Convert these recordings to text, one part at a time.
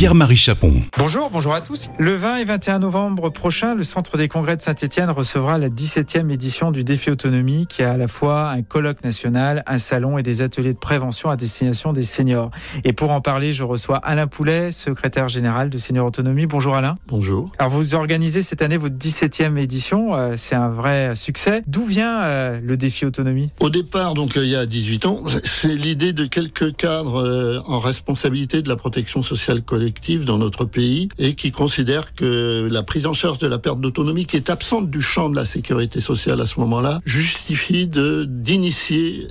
Pierre-Marie Chapon. Bonjour, bonjour à tous. Le 20 et 21 novembre prochain, le Centre des congrès de Saint-Etienne recevra la 17e édition du Défi Autonomie, qui a à la fois un colloque national, un salon et des ateliers de prévention à destination des seniors. Et pour en parler, je reçois Alain Poulet, secrétaire général de Senior Autonomie. Bonjour Alain. Bonjour. Alors vous organisez cette année votre 17e édition, euh, c'est un vrai succès. D'où vient euh, le Défi Autonomie? Au départ, donc il y a 18 ans, c'est l'idée de quelques cadres euh, en responsabilité de la protection sociale collective dans notre pays et qui considère que la prise en charge de la perte d'autonomie, qui est absente du champ de la sécurité sociale à ce moment-là, justifie de d'initier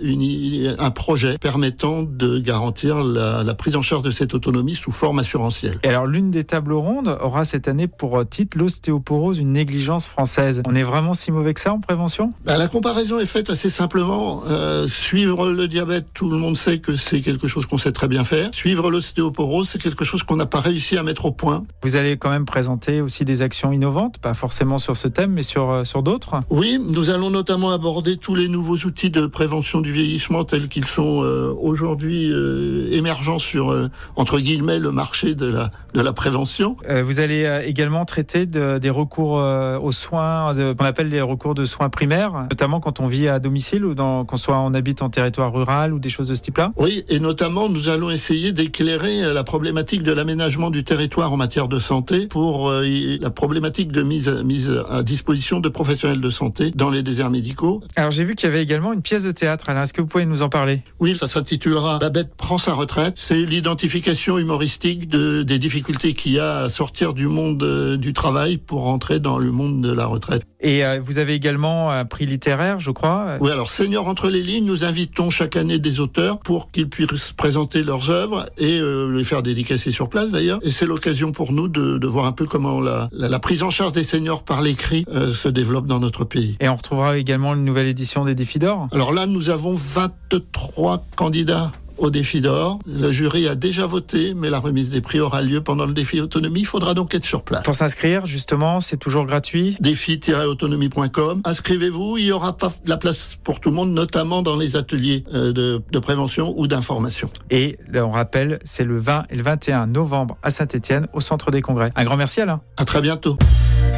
un projet permettant de garantir la, la, prise en charge de cette autonomie sous forme assurantielle. Et alors l'une des tables rondes aura cette année pour titre l'ostéoporose, une négligence française. On est vraiment si mauvais que ça en prévention? Bah, La comparaison est faite assez simplement. Euh, suivre le diabète, tout le monde sait que c'est quelque chose qu'on sait très bien faire. Suivre l'ostéoporose, c'est quelque chose qu'on n'a pas réussi à mettre au point. Vous allez quand même présenter aussi des actions innovantes, pas forcément sur ce thème, mais sur, euh, sur d'autres Oui, nous allons notamment aborder tous les nouveaux outils de prévention du vieillissement tels qu'ils sont euh, aujourd'hui euh, émergents sur, entre guillemets, le marché de la, de la prévention. vous allez également traiter de, des recours aux soins, qu'on appelle les recours de soins primaires, notamment quand on vit à domicile ou quand soit on habite en territoire rural ou des choses de ce type-là Oui, et notamment nous allons essayer d'éclairer la problématique de l'aménagement du territoire en matière de santé pour euh, la problématique de mise, mise à disposition de professionnels de santé dans les déserts médicaux. Alors j'ai vu qu'il y avait également une pièce de théâtre. Alain, est-ce que vous pouvez nous en parler? Oui, ça s'intitulera Babette prend sa retraite. C'est l'identification humoristique de, des difficultés qu'il y a à sortir du monde euh, du travail pour rentrer dans le monde de la retraite. Et euh, vous avez également un prix littéraire, je crois. Oui, alors Seigneur entre les lignes, nous invitons chaque année des auteurs pour qu'ils puissent présenter leurs œuvres et les faire dédicacer sur place d'ailleurs. Et c'est l'occasion pour nous de, de, voir un peu comment la, la, la, prise en charge des seniors par l'écrit euh, se développe dans notre pays. Et on retrouvera également une nouvelle édition des Défis d'Or Alors là, nous avons 23 candidats au défi d'or. Le jury a déjà voté, mais la remise des prix aura lieu pendant le défi autonomie. Il faudra donc être sur place. Pour s'inscrire, justement, c'est toujours gratuit. Défi-autonomie.com. Inscrivez-vous. Il y aura pas la place pour tout le monde, notamment dans les ateliers euh, de, de prévention ou d'information. Et on rappelle, c'est le 20 et le 21 novembre à Saint-Etienne, au centre des congrès. Un grand merci Alain. À très bientôt.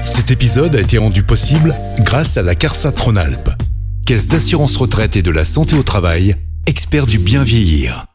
Cet épisode a été rendu possible grâce à la CARSA Tronalp, Caisse d'assurance retraite et de la santé au travail expert du bien vieillir.